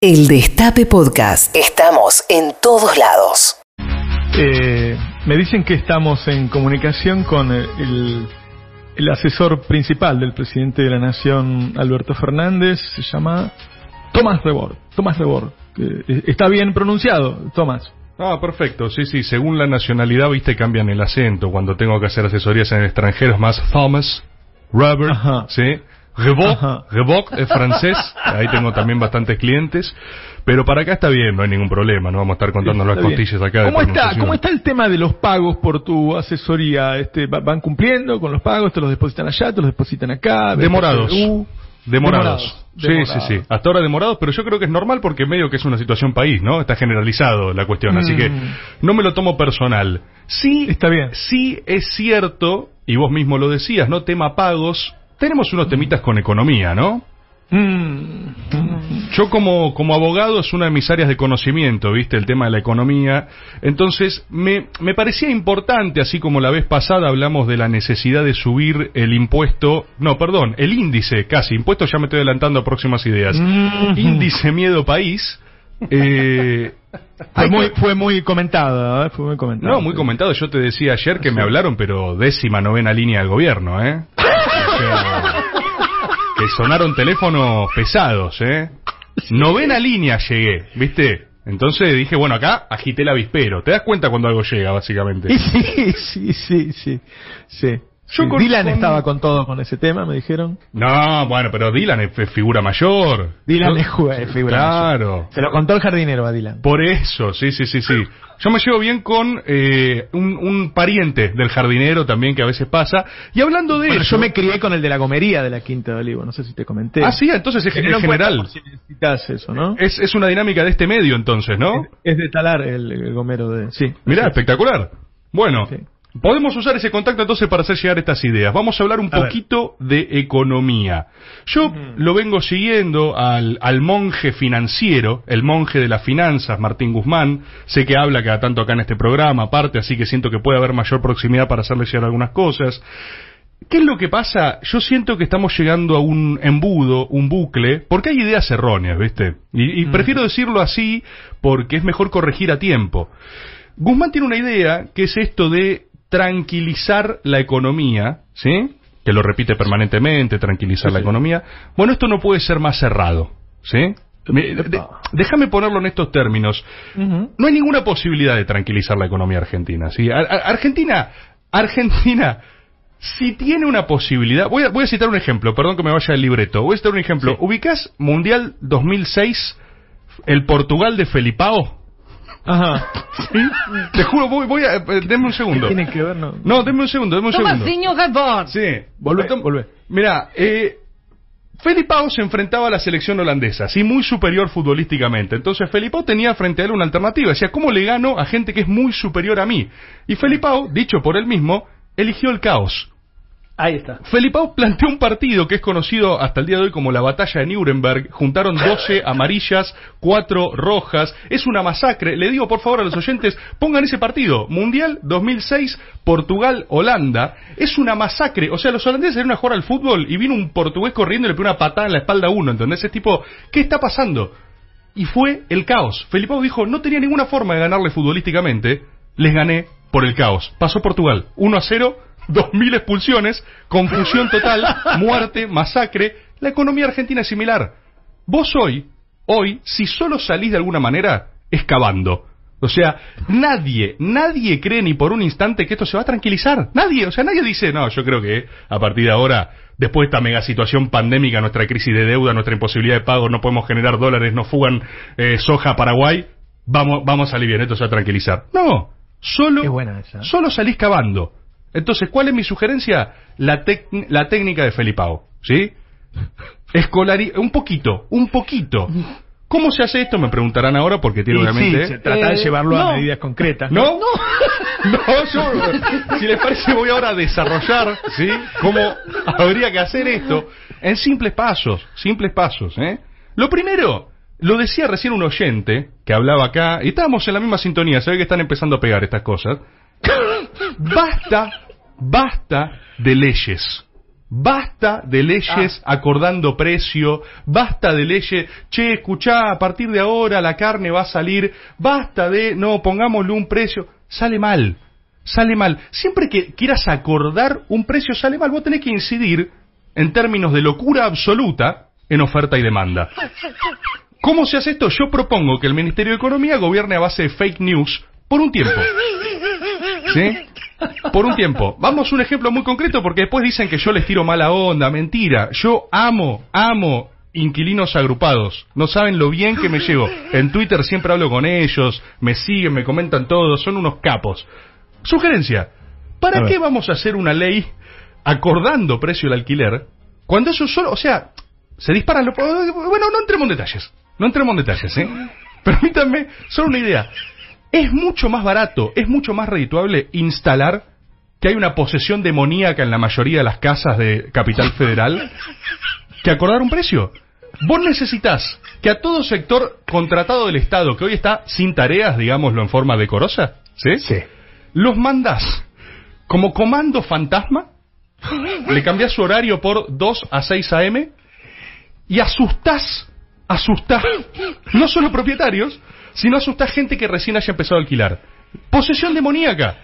El Destape Podcast. Estamos en todos lados. Eh, me dicen que estamos en comunicación con el, asesor principal del presidente de la Nación, Alberto Fernández. Se llama Tomás Rebord. Tomás Rebord. eh, está bien pronunciado, Tomás. Ah, perfecto. Sí, sí. Según la nacionalidad, viste, cambian el acento. Cuando tengo que hacer asesorías en el extranjero es más Thomas, Robert, Ajá. ¿sí? Reboc, Ajá. Reboc es francés. Ahí tengo también bastantes clientes. Pero para acá está bien, no hay ningún problema. No vamos a estar contando las Está bien. costillas acá. de ¿Cómo está. ¿Cómo está el tema de los pagos por tu asesoría? Este, va- ¿Van cumpliendo con los pagos? ¿Te los depositan allá? ¿Te los depositan acá? Demorados. Uh, Demorados. Sí, Demorados. sí, sí. Hasta ahora demorados, pero yo creo que es normal porque medio que es una situación país, ¿no? Está generalizado la cuestión, así que Mm. no me lo tomo personal. Sí, Está bien. Sí es cierto, y vos mismo lo decías, ¿no? Tema pagos. Tenemos unos temitas con economía, ¿no? Mm. Yo como, como abogado es una de mis áreas de conocimiento, ¿viste? El tema de la economía. Entonces, me, me parecía importante, así como la vez pasada hablamos de la necesidad de subir el impuesto, no, perdón, el índice, casi, impuesto ya me estoy adelantando a próximas ideas. Mm. Índice miedo país. Eh, Fue muy, fue muy comentado, ¿eh? Fue muy comentado. no, muy comentado. Yo te decía ayer que me hablaron, pero décima novena línea del gobierno, ¿eh? Que sonaron teléfonos pesados, ¿eh? Novena línea llegué, ¿viste? Entonces dije, bueno, acá agité el avispero. ¿Te das cuenta cuando algo llega, básicamente? Sí, sí, sí, sí. sí. Yo Sí, con- Dylan con- estaba con todo con ese tema, me dijeron. No, bueno, pero Dylan es figura mayor. Dylan Yo- es jue- figura Claro. mayor. Se lo contó el jardinero a Dylan. Por eso, sí, sí, sí, sí. Yo me llevo bien con eh, un, un pariente del jardinero también que a veces pasa. Y hablando de Bueno, eso... yo me crié con el de la gomería de la Quinta de Olivo, no sé si te comenté. Ah, sí, entonces es, general. si necesitas eso, ¿no? Es, es una dinámica de este medio entonces, ¿no? Es de talar el, el gomero de... Sí. Mirá, espectacular. Bueno, Sí. Podemos usar ese contacto entonces para hacer llegar estas ideas. Vamos a hablar un A ver. poquito de economía. Yo lo vengo siguiendo al, al monje financiero, el monje de las finanzas, Martín Guzmán. Sé que habla cada tanto acá en este programa, aparte, así que siento que puede haber mayor proximidad para hacerle llegar algunas cosas. ¿Qué es lo que pasa? Yo siento que estamos llegando a un embudo, un bucle, porque hay ideas erróneas, ¿viste? Y, y prefiero decirlo así porque es mejor corregir a tiempo. Guzmán tiene una idea que es esto de tranquilizar la economía, ¿sí? Que lo repite permanentemente, tranquilizar la economía. Bueno, esto no puede ser más cerrado, ¿sí? Me- de- déjame ponerlo en estos términos. No hay ninguna posibilidad de tranquilizar la economía argentina. ¿sí? Ar- Ar- Argentina, Argentina, si tiene una posibilidad, voy a, voy a citar un ejemplo, perdón que me vaya el libreto, voy a citar un ejemplo. ¿Ubicás Mundial 2006, el Portugal de Felipao? Ajá. ¿Sí? Te juro, voy, voy a, eh, denme un segundo. Tiene que ver, no. No, denme un segundo, denme un segundo. Tomasinho Rebord. Sí, Volvé, Tom- volvé. Mira, eh, Felipao se enfrentaba a la selección holandesa, sí, muy superior futbolísticamente. Entonces Felipao tenía frente a él una alternativa. Decía, ¿cómo le gano a gente que es muy superior a mí? Y Felipao, dicho por él mismo, eligió el caos. Ahí está. Felipao planteó un partido que es conocido hasta el día de hoy como la batalla de Nuremberg. Juntaron 12 amarillas, 4 rojas. Es una masacre. Le digo por favor a los oyentes, pongan ese partido. Mundial 2006, Portugal-Holanda. Es una masacre. O sea, los holandeses eran a jugar al fútbol y vino un portugués corriendo y le pegó una patada en la espalda a uno. ¿Entendés? Es tipo, ¿qué está pasando? Y fue el caos. Felipao dijo, no tenía ninguna forma de ganarle futbolísticamente. Les gané por el caos. Pasó Portugal. 1 a 0, 2.000 expulsiones, confusión total, muerte, masacre. La economía argentina es similar. Vos hoy, hoy, si solo salís de alguna manera, es cavando. O sea, nadie, nadie cree ni por un instante que esto se va a tranquilizar. Nadie, o sea, nadie dice, no, yo creo que a partir de ahora, después de esta mega situación pandémica, nuestra crisis de deuda, nuestra imposibilidad de pago, no podemos generar dólares, no fugan eh, soja a Paraguay, vamos, vamos a salir bien, esto se va a tranquilizar. No, solo, solo salís cavando. Entonces, ¿cuál es mi sugerencia? La, tec- la técnica de Felipao, ¿sí? Escolari un poquito, un poquito. ¿Cómo se hace esto? Me preguntarán ahora porque tiene Y obviamente... sí, se trata de Eh, llevarlo no. a medidas concretas. ¿No? No, yo, si les parece, voy ahora a desarrollar, ¿sí? Cómo habría que hacer esto en simples pasos, simples pasos, ¿eh? Lo primero, lo decía recién un oyente que hablaba acá, y estábamos en la misma sintonía, se ve que están empezando a pegar estas cosas. Basta, basta de leyes. Basta de leyes acordando precio, basta de leyes, che, escuchá, a partir de ahora la carne va a salir, basta de, no, pongámosle un precio, sale mal, sale mal. Siempre que quieras acordar un precio sale mal, vos tenés que incidir en términos de locura absoluta en oferta y demanda. ¿Cómo se hace esto? Yo propongo que el Ministerio de Economía gobierne a base de fake news por un tiempo. ¿Sí? Por un tiempo. Vamos a un ejemplo muy concreto porque después dicen que yo les tiro mala onda, mentira. Yo amo, amo inquilinos agrupados. No saben lo bien que me llevo. En Twitter siempre hablo con ellos, me siguen, me comentan todo, son unos capos. Sugerencia, ¿para qué vamos a hacer una ley acordando precio del alquiler cuando eso solo, o sea, se disparan los... Bueno, no entremos en detalles, no entremos en detalles, ¿eh? Permítanme, solo una idea. Es mucho más barato, es mucho más redituable instalar que hay una posesión demoníaca en la mayoría de las casas de Capital Federal que acordar un precio. Vos necesitas que a todo sector contratado del Estado, que hoy está sin tareas, digámoslo en forma decorosa, ¿sí? Sí. Los mandás como comando fantasma, le cambiás su horario por 2 a 6 a.m. y asustás, asustás, no solo propietarios, sino asustás gente que recién haya empezado a alquilar. Posesión demoníaca.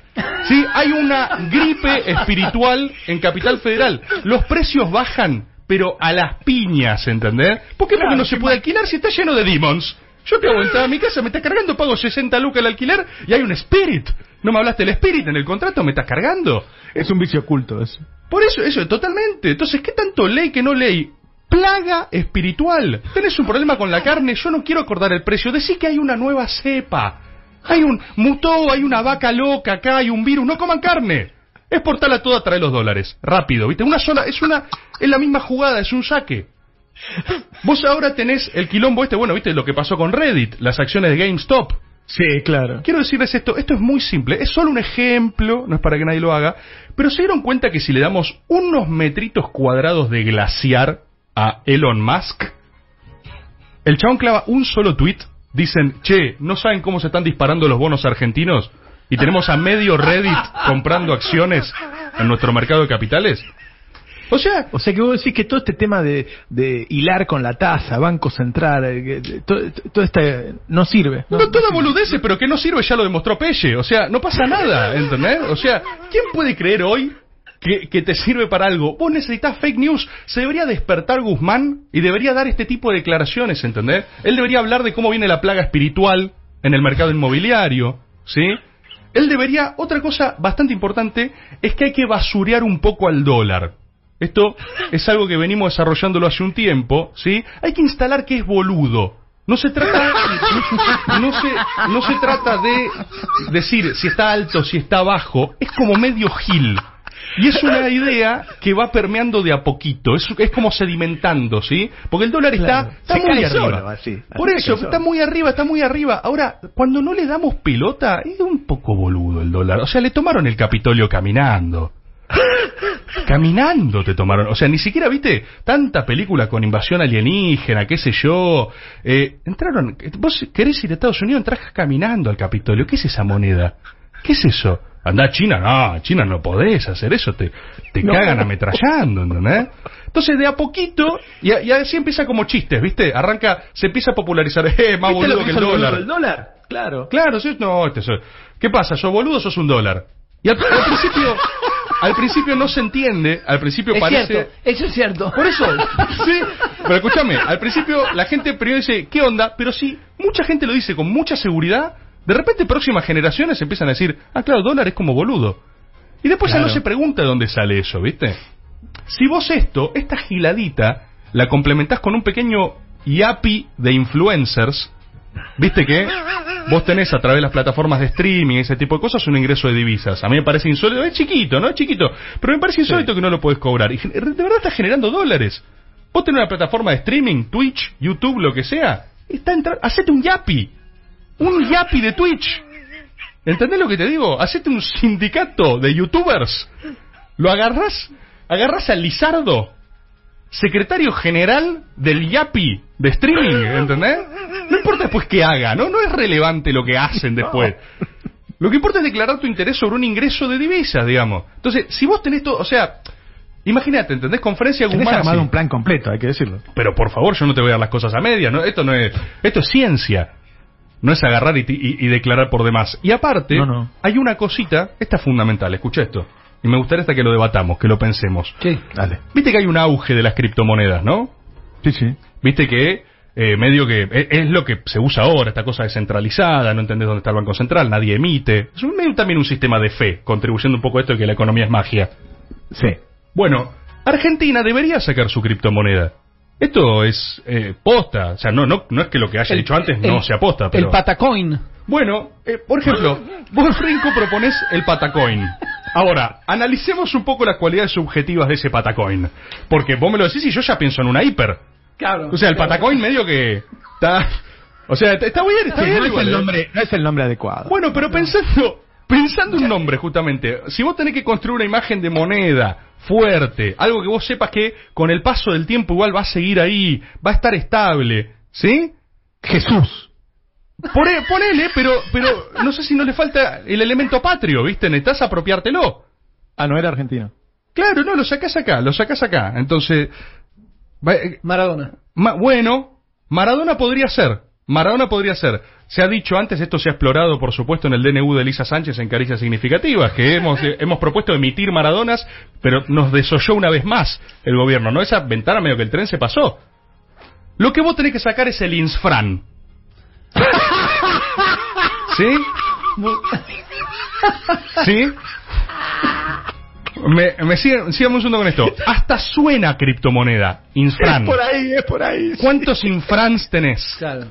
¿Sí? Hay una gripe espiritual en Capital Federal. Los precios bajan, pero a las piñas, ¿entendés? ¿Por qué? Porque no se puede alquilar si está lleno de demons. Yo acabo de entrar a mi casa, me está cargando, pago 60 lucas el alquiler y hay un spirit. No me hablaste del spirit en el contrato, me estás cargando. Es un vicio oculto eso. Por eso, eso, totalmente. Entonces, ¿qué tanto ley que no ley? Plaga espiritual. Tenés un problema con la carne, yo no quiero acordar el precio. Decí que hay una nueva cepa. Hay un mutó, hay una vaca loca acá, hay un virus. No coman carne. Exportala toda, trae los dólares. Rápido, ¿viste? Una sola, es una, es la misma jugada, es un saque. Vos ahora tenés el quilombo este, bueno, ¿viste lo que pasó con Reddit? Las acciones de GameStop. Sí, claro. Quiero decirles esto, esto es muy simple, es solo un ejemplo, no es para que nadie lo haga, pero se dieron cuenta que si le damos unos metritos cuadrados de glaciar a Elon Musk, el chabón clava un solo tweet, dicen, che, ¿no saben cómo se están disparando los bonos argentinos? Y tenemos a medio Reddit comprando acciones en nuestro mercado de capitales. O sea, O sea que vos decís que todo este tema de, de hilar con la tasa, Banco Central, eh, todo, todo este no sirve. No, toda boludeces, pero que no sirve ya lo demostró Pelle. O sea, no pasa nada, ¿entendés? O sea, ¿quién puede creer hoy que, te sirve para algo? Vos necesitas fake news. Se debería despertar Guzmán y debería dar este tipo de declaraciones, ¿entendés? Él debería hablar de cómo viene la plaga espiritual en el mercado inmobiliario, ¿sí? Él debería, otra cosa bastante importante, es que hay que basurear un poco al dólar. Esto es algo que venimos desarrollándolo hace un tiempo, ¿sí? Hay que instalar que es boludo. No se trata, no se, no se trata de decir si está alto, si está bajo. Es como medio gil. Y es una idea que va permeando de a poquito, es, es como sedimentando, ¿sí? Porque el dólar está, Claro. está Se muy cae arriba. solo, así. Por Así eso, está muy arriba, está muy arriba. Ahora, cuando no le damos pelota, es un poco boludo el dólar. O sea, le tomaron el Capitolio caminando. Caminando te tomaron. O sea, ni siquiera viste tanta película con invasión alienígena, qué sé yo. Eh, entraron. Vos querés ir a Estados Unidos, entras caminando al Capitolio. ¿Qué es esa moneda? ¿Qué es eso? Andá a China, no, China no podés hacer eso, te, te cagan ametrallando, ¿entendés? Entonces, de a poquito, y, a- y así empieza como chistes, ¿viste? Arranca, se empieza a popularizar, eh, más ¿Viste lo boludo que el hizo dólar. ¿El dólar? Claro. Claro, sí, no, este soy- ¿Qué pasa? ¿Sos boludo o sos un dólar? Y al, al principio, al principio no se entiende, al principio Es parece... cierto, eso es cierto. Por eso, sí, pero escúchame, al principio la gente primero dice, ¿qué onda? Pero si mucha gente lo dice con mucha seguridad, de repente próximas generaciones empiezan a decir, ah, claro, dólar es como boludo. Y después ya no se pregunta de dónde sale eso, ¿viste? Si vos esto, esta giladita, la complementás con un pequeño yapi de influencers, ¿viste que? Vos tenés a través de las plataformas de streaming, ese tipo de cosas, un ingreso de divisas. A mí me parece insólito, es chiquito, ¿no? Es chiquito, pero me parece insólito que no lo podés cobrar. Y de verdad estás generando dólares. Vos tenés una plataforma de streaming, Twitch, YouTube, lo que sea, está entra- hacete un yapi. Un yapi de Twitch. ¿Entendés lo que te digo? Hacete un sindicato de youtubers. Lo agarrás, agarrás al Lizardo, secretario general del Yapi de streaming, ¿entendés? No importa después qué haga, ¿no? No es relevante lo que hacen después. Lo que importa es declarar tu interés sobre un ingreso de divisas, digamos. Entonces, si vos tenés todo, o sea, Imagínate, ¿entendés? Conferencia Tenés Guzmán. armado así. un plan completo, hay que decirlo. Pero por favor, yo no te voy a dar las cosas a medias. ¿no? Esto no es, esto es ciencia. No es agarrar y, y- y declarar por demás. Y aparte, No, no. hay una cosita, esta es fundamental, escucha esto. Y me gustaría hasta que lo debatamos, que lo pensemos. Sí. Dale. Viste que hay un auge de las criptomonedas, ¿no? Sí, sí. Viste que eh, medio que es, es lo que se usa ahora, esta cosa descentralizada, no entendés dónde está el Banco Central, nadie emite. Es un, medio también un sistema de fe, contribuyendo un poco a esto de que la economía es magia. Sí. Bueno, Argentina debería sacar su criptomoneda. Esto es eh, posta, o sea, no, no, no es que lo que haya dicho antes no sea posta, pero... El patacoin. Bueno, eh, por ejemplo, vos, Rinco, proponés el Patacoin. Ahora, analicemos un poco las cualidades subjetivas de ese Patacoin. Porque vos me lo decís y yo ya pienso en una hiper. Claro. O sea, el Patacoin medio que está... O sea, está bien, está Sí, bien. no, es el ¿eh? nombre, no es el nombre adecuado. Bueno, pero pensando, pensando un nombre justamente, si vos tenés que construir una imagen de moneda fuerte, algo que vos sepas que con el paso del tiempo igual va a seguir ahí, va a estar estable, ¿sí? Jesús. Pone- ponele, pero, pero no sé si no le falta el elemento patrio, ¿viste? Necesitas apropiártelo. Ah, no era argentino. Claro, no, lo sacás acá, lo sacás acá. Entonces, va- eh, Maradona. Ma- bueno, Maradona podría ser. Maradona podría ser. Se ha dicho antes, esto se ha explorado, por supuesto, en el DNU de Elisa Sánchez en Caricias Significativas, que hemos, eh, hemos propuesto emitir Maradonas, pero nos desoyó una vez más el gobierno, ¿no? Esa ventana medio que el tren se pasó. Lo que vos tenés que sacar es el INSFRAN. ¿Sí? ¿Sí? Me, me siguen, sigamos un segundo con esto. Hasta suena criptomoneda. Infran. ahí, es por ahí. ¿Cuántos infrans tenés? Claro.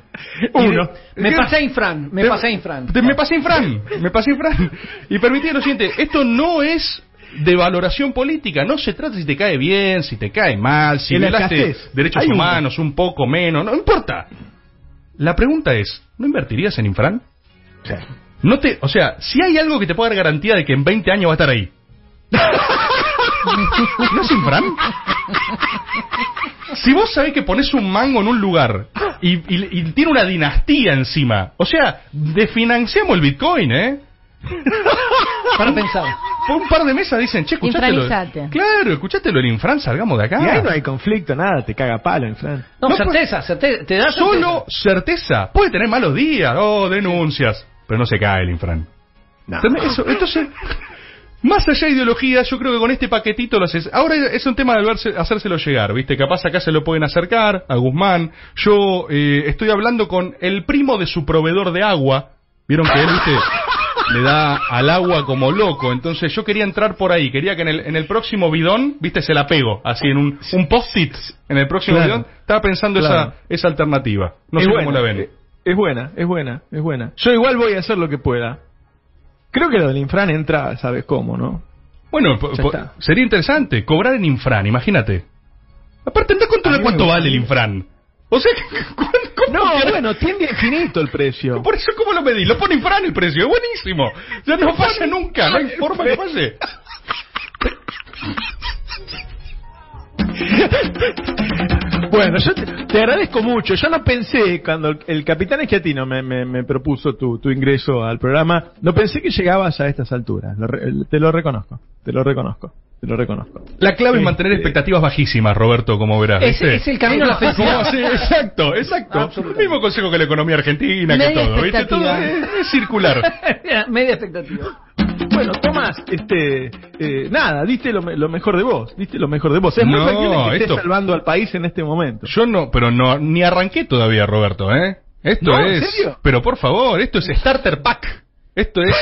Uno. Me pasé Infran. Me Te- pasé Infran. te- me pasé infran. Me pasé infran. Y permití lo siguiente. Esto no es de valoración política. No se trata si te cae bien, si te cae mal, si violaste derechos Hay uno. humanos un poco menos. No importa. La pregunta es, ¿no invertirías en infran? Sí. No te, o sea, si hay algo que te pueda dar garantía de que en 20 años va a estar ahí. ¿No es infran? Si vos sabés que pones un mango en un lugar y, y- y tiene una dinastía encima, o sea, desfinanciamos el Bitcoin, ¿eh? Para pensar. Por un par de mesas dicen, che, escuchaste lo Infranizate. Claro, escuchaste lo del infran, salgamos de acá. Y ahí no hay conflicto, nada, te caga palo, en Fran. No, No, certeza, certeza. Te da Solo certeza. Puede tener malos días, oh, denuncias, pero no se cae el infran. No. Entonces, más allá de ideología, yo creo que con este paquetito lo haces. Ahora es un tema de verse- hacérselo llegar, ¿viste? Capaz acá se lo pueden acercar a Guzmán. Yo eh, estoy hablando con el primo de su proveedor de agua. Vieron que él, ¿viste? Le da al agua como loco. Entonces yo quería entrar por ahí. Quería que en el, en el próximo bidón, ¿viste? Se la pego. Así en un, un post-it. En el próximo Claro. bidón. Estaba pensando Claro. esa, esa alternativa. No Es sé buena, cómo la ven. eh, Es buena, es buena, es buena. Yo igual voy a hacer lo que pueda. Creo que lo del infran entra, ¿sabes cómo, no? Bueno, sería interesante cobrar en infran, imagínate. Aparte, anda A controlar cuánto vale el infran. O sea, ¿cu- ¿cómo No, bueno, tiende infinito el precio. Por eso, ¿cómo lo medís? Lo pone infran el precio, es buenísimo. Ya no falla nunca, no hay forma que falle. Bueno, yo te, te agradezco mucho. Yo no pensé, cuando el, el capitán Esquiatino me, me, me propuso tu, tu ingreso al programa, no pensé que llegabas a estas alturas. Lo re- te lo reconozco, te lo reconozco, te lo reconozco. La clave es Este- mantener expectativas bajísimas, Roberto, como verás. Es, ¿viste? es el camino a la felicidad. ¿Cómo así? Exacto, exacto. El mismo consejo que la economía argentina, que Media todo, ¿viste? Todo expectativa. es, es circular. Media expectativa. Bueno, Tomás, este, eh, nada, diste lo, lo mejor de vos, diste lo mejor de vos. Es muy No, factible que estés esto- salvando al país en este momento. Yo no, pero no, ni arranqué todavía, Roberto, ¿eh? Esto No, ¿en es. serio? Pero por favor, esto es Starter Pack. Esto es.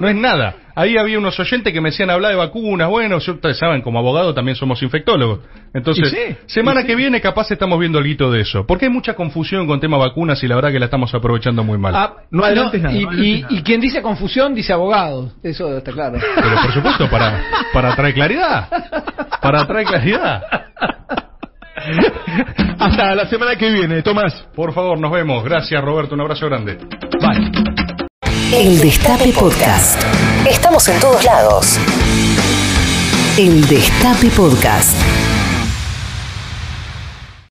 No es nada. Ahí había unos oyentes que me decían hablar de vacunas. Bueno, yo, ustedes saben, como abogado también somos infectólogos. Entonces, sí, semana sí. que viene capaz estamos viendo algo de eso. Porque hay mucha confusión con tema vacunas y la verdad que la estamos aprovechando muy mal. Ah, No adelantes nada, y, no y- nada. y quien dice confusión dice abogado. Eso está claro. Pero por supuesto, para, para traer claridad. Para traer claridad. Hasta la semana que viene, Tomás. Por favor, nos vemos. Gracias, Roberto. Un abrazo grande. Bye. El Destape Podcast. En todos lados. El Destape Podcast.